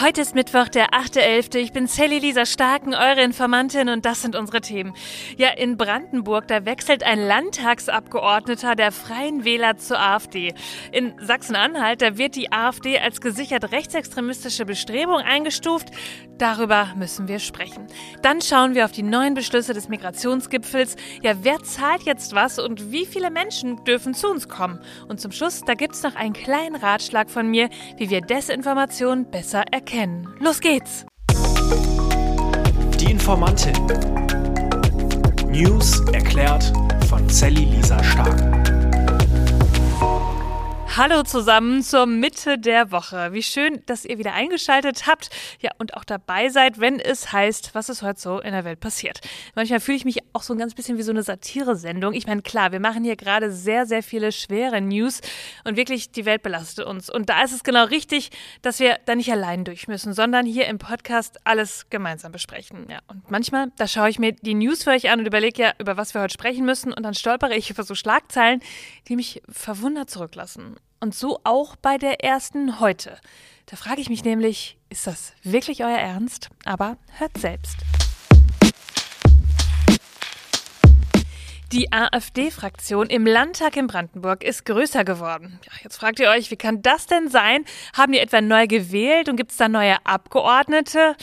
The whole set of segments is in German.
Heute ist Mittwoch, der 8.11. Ich bin Sally Lisa Starken, eure Informantin und das sind unsere Themen. Ja, in Brandenburg, da wechselt ein Landtagsabgeordneter der Freien Wähler zur AfD. In Sachsen-Anhalt, da wird die AfD als gesichert rechtsextremistische Bestrebung eingestuft. Darüber müssen wir sprechen. Dann schauen wir auf die neuen Beschlüsse des Migrationsgipfels. Ja, wer zahlt jetzt was und wie viele Menschen dürfen zu uns kommen? Und zum Schluss, da gibt's noch einen kleinen Ratschlag von mir, wie wir Desinformation besser erkennen erkennen. Los geht's! Die Informantin. News erklärt von Sally Lisa Stark. Hallo zusammen zur Mitte der Woche. Wie schön, dass ihr wieder eingeschaltet habt. Ja, und auch dabei seid, wenn es heißt, was ist heute so in der Welt passiert. Manchmal fühle ich mich auch so ein ganz bisschen wie so eine Satire-Sendung. Ich meine, klar, wir machen hier gerade sehr, sehr viele schwere News und wirklich die Welt belastet uns. Und da ist es genau richtig, dass wir da nicht allein durch müssen, sondern hier im Podcast alles gemeinsam besprechen. Ja, und manchmal, da schaue ich mir die News für euch an und überlege ja, über was wir heute sprechen müssen. Und dann stolpere ich über so Schlagzeilen, die mich verwundert zurücklassen. Und so auch bei der ersten heute. Da frage ich mich nämlich, ist das wirklich euer Ernst? Aber hört selbst. Die AfD-Fraktion im Landtag in Brandenburg ist größer geworden. Jetzt fragt ihr euch, wie kann das denn sein? Haben die etwa neu gewählt und gibt es da neue Abgeordnete?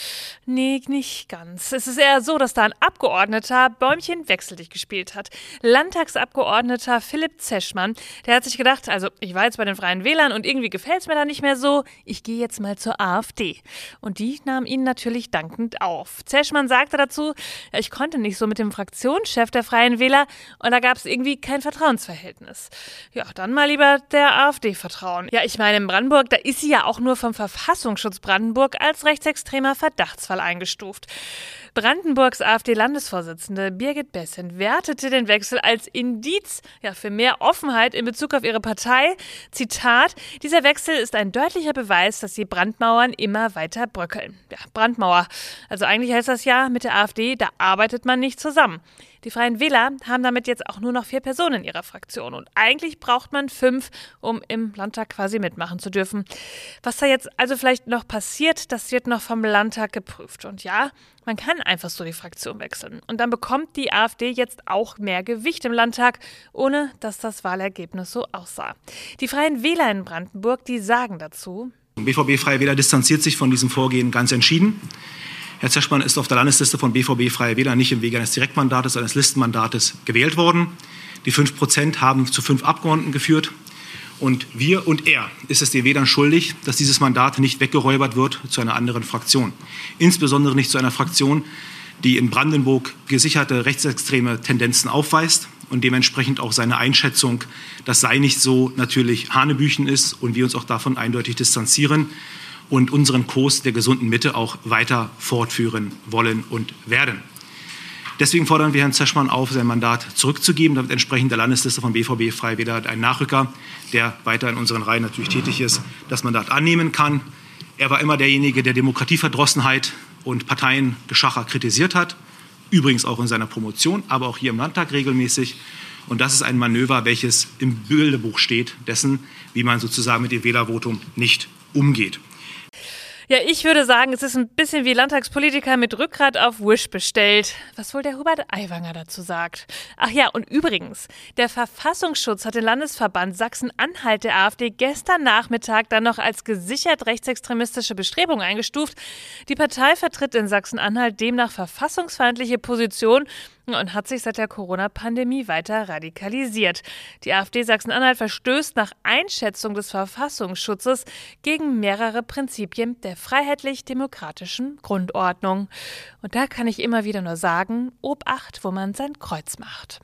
Nee, nicht ganz. Es ist eher so, dass da ein Abgeordneter Bäumchen wechselig gespielt hat. Landtagsabgeordneter Philipp Zeschmann, der hat sich gedacht, also ich war jetzt bei den Freien Wählern und irgendwie gefällt es mir da nicht mehr so. Ich gehe jetzt mal zur AfD. Und die nahm ihn natürlich dankend auf. Zeschmann sagte dazu, ich konnte nicht so mit dem Fraktionschef der Freien Wähler und da gab es irgendwie kein Vertrauensverhältnis. Ja, dann mal lieber der AfD vertrauen. Ja, ich meine, in Brandenburg, da ist sie ja auch nur vom Verfassungsschutz Brandenburg als rechtsextremer Verdachtsfall eingestuft. Brandenburgs AfD-Landesvorsitzende Birgit Bessen wertete den Wechsel als Indiz ja, für mehr Offenheit in Bezug auf ihre Partei. Zitat: Dieser Wechsel ist ein deutlicher Beweis, dass die Brandmauern immer weiter bröckeln. Ja, Brandmauer. Also eigentlich heißt das ja, mit der AfD, da arbeitet man nicht zusammen. Die Freien Wähler haben damit jetzt auch nur noch vier Personen in ihrer Fraktion. Und eigentlich braucht man fünf, um im Landtag quasi mitmachen zu dürfen. Was da jetzt also vielleicht noch passiert, das wird noch vom Landtag geprüft. Und ja, man kann einfach so die Fraktion wechseln. Und dann bekommt die AfD jetzt auch mehr Gewicht im Landtag, ohne dass das Wahlergebnis so aussah. Die Freien Wähler in Brandenburg, die sagen dazu. BVB Freie Wähler distanziert sich von diesem Vorgehen ganz entschieden. Herr Zeschmann ist auf der Landesliste von BVB Freie Wähler nicht im Wege eines Direktmandates, eines Listenmandates gewählt worden. Die fünf Prozent haben zu fünf Abgeordneten geführt. Und wir und er ist es den Wählern schuldig, dass dieses Mandat nicht weggeräubert wird zu einer anderen Fraktion. Insbesondere nicht zu einer Fraktion, die in Brandenburg gesicherte rechtsextreme Tendenzen aufweist und dementsprechend auch seine Einschätzung, das sei nicht so, natürlich Hanebüchen ist und wir uns auch davon eindeutig distanzieren und unseren Kurs der gesunden Mitte auch weiter fortführen wollen und werden. Deswegen fordern wir Herrn Zeschmann auf, sein Mandat zurückzugeben, damit entsprechend der Landesliste von BVB Freie Wähler ein Nachrücker, der weiter in unseren Reihen natürlich tätig ist, das Mandat annehmen kann. Er war immer derjenige, der Demokratieverdrossenheit und Parteiengeschacher kritisiert hat, übrigens auch in seiner Promotion, aber auch hier im Landtag regelmäßig. Und das ist ein Manöver, welches im Bildebuch steht, dessen, wie man sozusagen mit dem Wählervotum nicht umgeht. Ja, ich würde sagen, es ist ein bisschen wie Landtagspolitiker mit Rückgrat auf Wish bestellt. Was wohl der Hubert Aiwanger dazu sagt. Ach ja, und übrigens, der Verfassungsschutz hat den Landesverband Sachsen-Anhalt der AfD gestern Nachmittag dann noch als gesichert rechtsextremistische Bestrebung eingestuft. Die Partei vertritt in Sachsen-Anhalt demnach verfassungsfeindliche Positionen und hat sich seit der Corona-Pandemie weiter radikalisiert. Die AfD Sachsen-Anhalt verstößt nach Einschätzung des Verfassungsschutzes gegen mehrere Prinzipien der freiheitlich-demokratischen Grundordnung. Und da kann ich immer wieder nur sagen, Obacht, wo man sein Kreuz macht.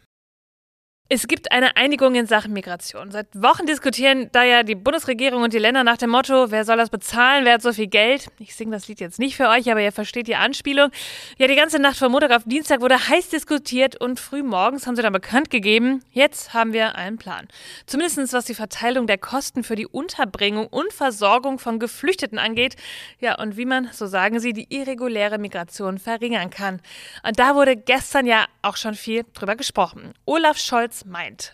Es gibt eine Einigung in Sachen Migration. Seit Wochen diskutieren da ja die Bundesregierung und die Länder nach dem Motto, wer soll das bezahlen, wer hat so viel Geld? Ich singe das Lied jetzt nicht für euch, aber ihr versteht die Anspielung. Ja, die ganze Nacht von Montag auf Dienstag wurde heiß diskutiert und früh morgens haben sie dann bekannt gegeben, jetzt haben wir einen Plan. Zumindest was die Verteilung der Kosten für die Unterbringung und Versorgung von Geflüchteten angeht. Ja, und wie man, so sagen sie, die irreguläre Migration verringern kann. Und da wurde gestern ja auch schon viel drüber gesprochen. Olaf Scholz meint.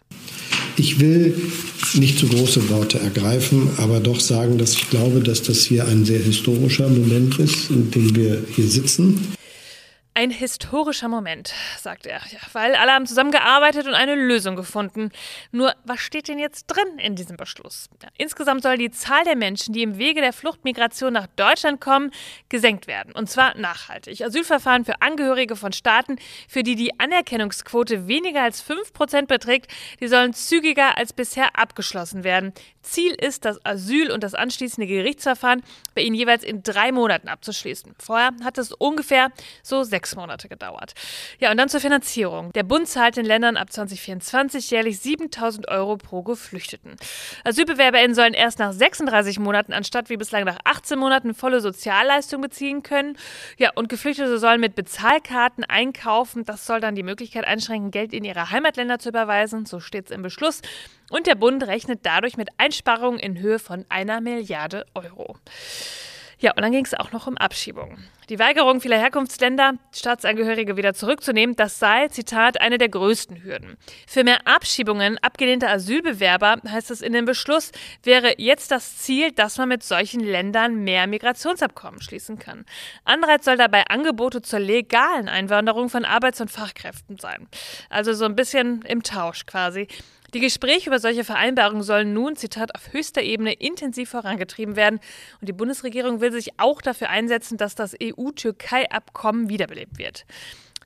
Ich will nicht zu große Worte ergreifen, aber doch sagen, dass ich glaube, dass das hier ein sehr historischer Moment ist, in dem wir hier sitzen. Ein historischer Moment, sagt er, ja, weil alle haben zusammengearbeitet und eine Lösung gefunden. Nur, was steht denn jetzt drin in diesem Beschluss? Ja, insgesamt soll die Zahl der Menschen, die im Wege der Fluchtmigration nach Deutschland kommen, gesenkt werden. Und zwar nachhaltig. Asylverfahren für Angehörige von Staaten, für die die Anerkennungsquote weniger als 5% beträgt, die sollen zügiger als bisher abgeschlossen werden. Ziel ist, das Asyl und das anschließende Gerichtsverfahren bei ihnen jeweils in drei Monaten abzuschließen. Vorher hat es ungefähr so sechs Monate gedauert. Ja, und dann zur Finanzierung. Der Bund zahlt den Ländern ab 2024 jährlich 7000 Euro pro Geflüchteten. AsylbewerberInnen sollen erst nach 36 Monaten anstatt wie bislang nach 18 Monaten volle Sozialleistung beziehen können. Ja, und Geflüchtete sollen mit Bezahlkarten einkaufen. Das soll dann die Möglichkeit einschränken, Geld in ihre Heimatländer zu überweisen. So steht es im Beschluss. Und der Bund rechnet dadurch mit Einsparungen in Höhe von einer Milliarde Euro. Ja, und dann ging es auch noch um Abschiebungen. Die Weigerung vieler Herkunftsländer, Staatsangehörige wieder zurückzunehmen, das sei, Zitat, eine der größten Hürden. Für mehr Abschiebungen abgelehnter Asylbewerber, heißt es in dem Beschluss, wäre jetzt das Ziel, dass man mit solchen Ländern mehr Migrationsabkommen schließen kann. Anreiz soll dabei Angebote zur legalen Einwanderung von Arbeits- und Fachkräften sein. Also so ein bisschen im Tausch quasi. Die Gespräche über solche Vereinbarungen sollen nun, Zitat, auf höchster Ebene intensiv vorangetrieben werden. Und die Bundesregierung will sich auch dafür einsetzen, dass das EU-Türkei-Abkommen wiederbelebt wird.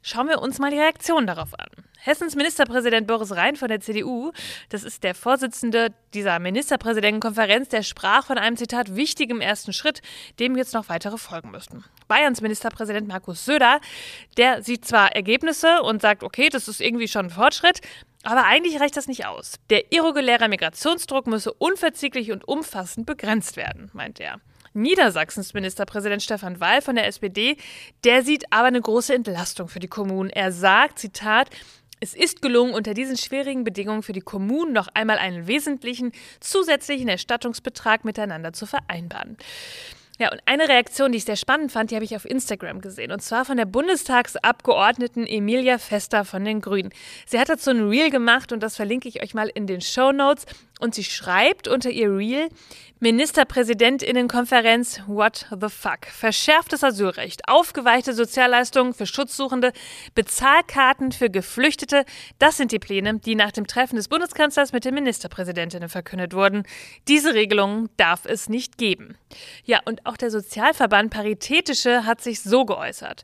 Schauen wir uns mal die Reaktion darauf an. Hessens Ministerpräsident Boris Rhein von der CDU, das ist der Vorsitzende dieser Ministerpräsidentenkonferenz, der sprach von einem Zitat wichtigem ersten Schritt, dem jetzt noch weitere folgen müssten. Bayerns Ministerpräsident Markus Söder, der sieht zwar Ergebnisse und sagt, okay, das ist irgendwie schon ein Fortschritt, aber eigentlich reicht das nicht aus. Der irreguläre Migrationsdruck müsse unverzichtlich und umfassend begrenzt werden, meint er. Niedersachsens Ministerpräsident Stefan Weil von der SPD, der sieht aber eine große Entlastung für die Kommunen. Er sagt, Zitat, es ist gelungen, unter diesen schwierigen Bedingungen für die Kommunen noch einmal einen wesentlichen zusätzlichen Erstattungsbetrag miteinander zu vereinbaren. Ja, und eine Reaktion, die ich sehr spannend fand, die habe ich auf Instagram gesehen. Und zwar von der Bundestagsabgeordneten Emilia Fester von den Grünen. Sie hat dazu ein Reel gemacht und das verlinke ich euch mal in den Show Notes. Und sie schreibt unter ihr Reel, Ministerpräsidentinnenkonferenz, what the fuck? Verschärftes Asylrecht, aufgeweichte Sozialleistungen für Schutzsuchende, Bezahlkarten für Geflüchtete. Das sind die Pläne, die nach dem Treffen des Bundeskanzlers mit den Ministerpräsidentinnen verkündet wurden. Diese Regelungen darf es nicht geben. Ja, und auch der Sozialverband Paritätische hat sich so geäußert.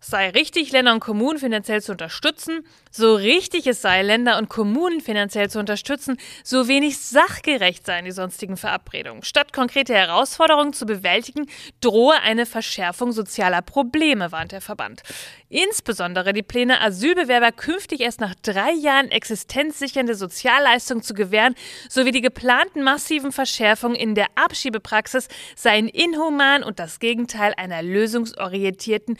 Sei richtig, Länder und Kommunen finanziell zu unterstützen, so richtig es sei, Länder und Kommunen finanziell zu unterstützen, so wenig sachgerecht seien die sonstigen Verabredungen. Statt konkrete Herausforderungen zu bewältigen, drohe eine Verschärfung sozialer Probleme, warnt der Verband. Insbesondere die Pläne, Asylbewerber künftig erst nach drei Jahren existenzsichernde Sozialleistungen zu gewähren, sowie die geplanten massiven Verschärfungen in der Abschiebepraxis seien inhuman und das Gegenteil einer lösungsorientierten,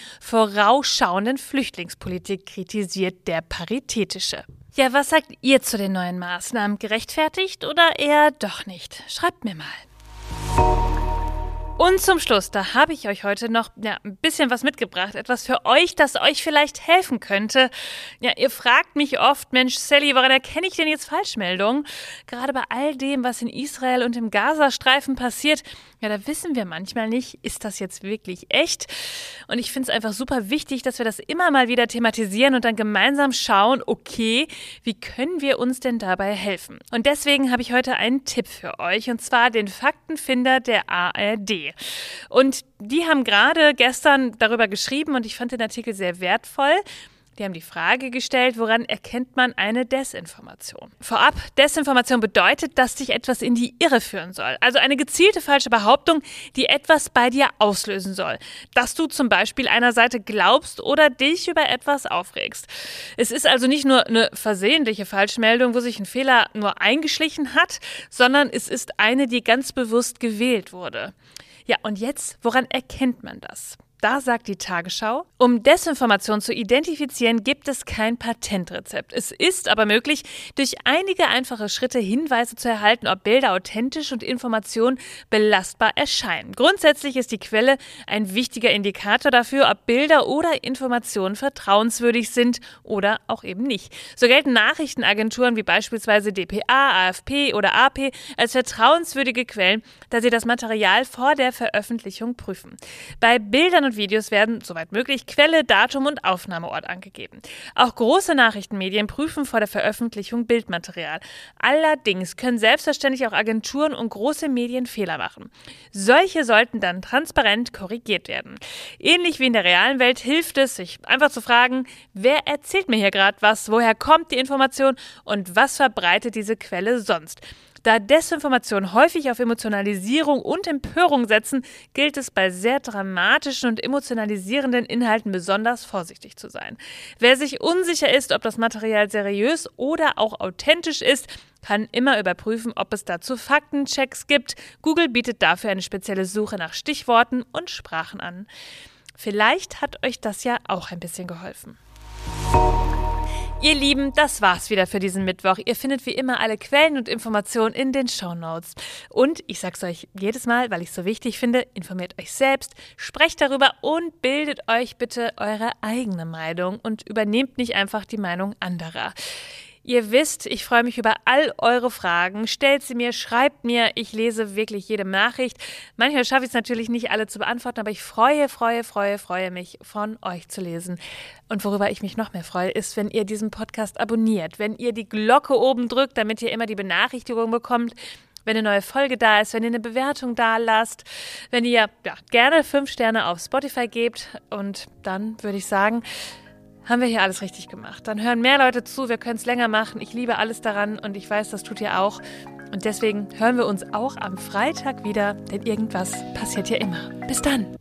vorausschauenden Flüchtlingspolitik, kritisiert der Paritätische. Ja, was sagt ihr zu den neuen Maßnahmen? Gerechtfertigt oder eher doch nicht? Schreibt mir mal. Und zum Schluss, da habe ich euch heute noch ja, ein bisschen was mitgebracht. Etwas für euch, das euch vielleicht helfen könnte. Ja, ihr fragt mich oft, Mensch, Sally, woran erkenne ich denn jetzt Falschmeldungen? Gerade bei all dem, was in Israel und im Gazastreifen passiert, ja, da wissen wir manchmal nicht, ist das jetzt wirklich echt? Und ich finde es einfach super wichtig, dass wir das immer mal wieder thematisieren und dann gemeinsam schauen, okay, wie können wir uns denn dabei helfen? Und deswegen habe ich heute einen Tipp für euch, und zwar den Faktenfinder der ARD. Und die haben gerade gestern darüber geschrieben und ich fand den Artikel sehr wertvoll. Die haben die Frage gestellt, woran erkennt man eine Desinformation? Vorab, Desinformation bedeutet, dass dich etwas in die Irre führen soll. Also eine gezielte falsche Behauptung, die etwas bei dir auslösen soll. Dass du zum Beispiel einer Seite glaubst oder dich über etwas aufregst. Es ist also nicht nur eine versehentliche Falschmeldung, wo sich ein Fehler nur eingeschlichen hat, sondern es ist eine, die ganz bewusst gewählt wurde. Ja, und jetzt, woran erkennt man das? Da sagt die Tagesschau, um Desinformation zu identifizieren, gibt es kein Patentrezept. Es ist aber möglich, durch einige einfache Schritte Hinweise zu erhalten, ob Bilder authentisch und Informationen belastbar erscheinen. Grundsätzlich ist die Quelle ein wichtiger Indikator dafür, ob Bilder oder Informationen vertrauenswürdig sind oder auch eben nicht. So gelten Nachrichtenagenturen wie beispielsweise dpa, AFP oder AP als vertrauenswürdige Quellen, da sie das Material vor der Veröffentlichung prüfen. Bei Bildern und Videos werden, soweit möglich, Quelle, Datum und Aufnahmeort angegeben. Auch große Nachrichtenmedien prüfen vor der Veröffentlichung Bildmaterial. Allerdings können selbstverständlich auch Agenturen und große Medien Fehler machen. Solche sollten dann transparent korrigiert werden. Ähnlich wie in der realen Welt hilft es, sich einfach zu fragen, wer erzählt mir hier gerade was, woher kommt die Information und was verbreitet diese Quelle sonst. Da Desinformation häufig auf Emotionalisierung und Empörung setzen, gilt es bei sehr dramatischen und emotionalisierenden Inhalten besonders vorsichtig zu sein. Wer sich unsicher ist, ob das Material seriös oder auch authentisch ist, kann immer überprüfen, ob es dazu Faktenchecks gibt. Google bietet dafür eine spezielle Suche nach Stichworten und Sprachen an. Vielleicht hat euch das ja auch ein bisschen geholfen. Ihr Lieben, das war's wieder für diesen Mittwoch. Ihr findet wie immer alle Quellen und Informationen in den Show Notes. Und ich sag's euch jedes Mal, weil ich es so wichtig finde, informiert euch selbst, sprecht darüber und bildet euch bitte eure eigene Meinung und übernehmt nicht einfach die Meinung anderer. Ihr wisst, ich freue mich über all eure Fragen. Stellt sie mir, schreibt mir. Ich lese wirklich jede Nachricht. Manchmal schaffe ich es natürlich nicht alle zu beantworten, aber ich freue, freue, freue, freue mich, von euch zu lesen. Und worüber ich mich noch mehr freue, ist, wenn ihr diesen Podcast abonniert, wenn ihr die Glocke oben drückt, damit ihr immer die Benachrichtigung bekommt, wenn eine neue Folge da ist, wenn ihr eine Bewertung da lasst, wenn ihr ja, gerne fünf Sterne auf Spotify gebt. Und dann würde ich sagen, haben wir hier alles richtig gemacht. Dann hören mehr Leute zu, wir können es länger machen. Ich liebe alles daran und ich weiß, das tut ihr auch. Und deswegen hören wir uns auch am Freitag wieder, denn irgendwas passiert hier immer. Bis dann.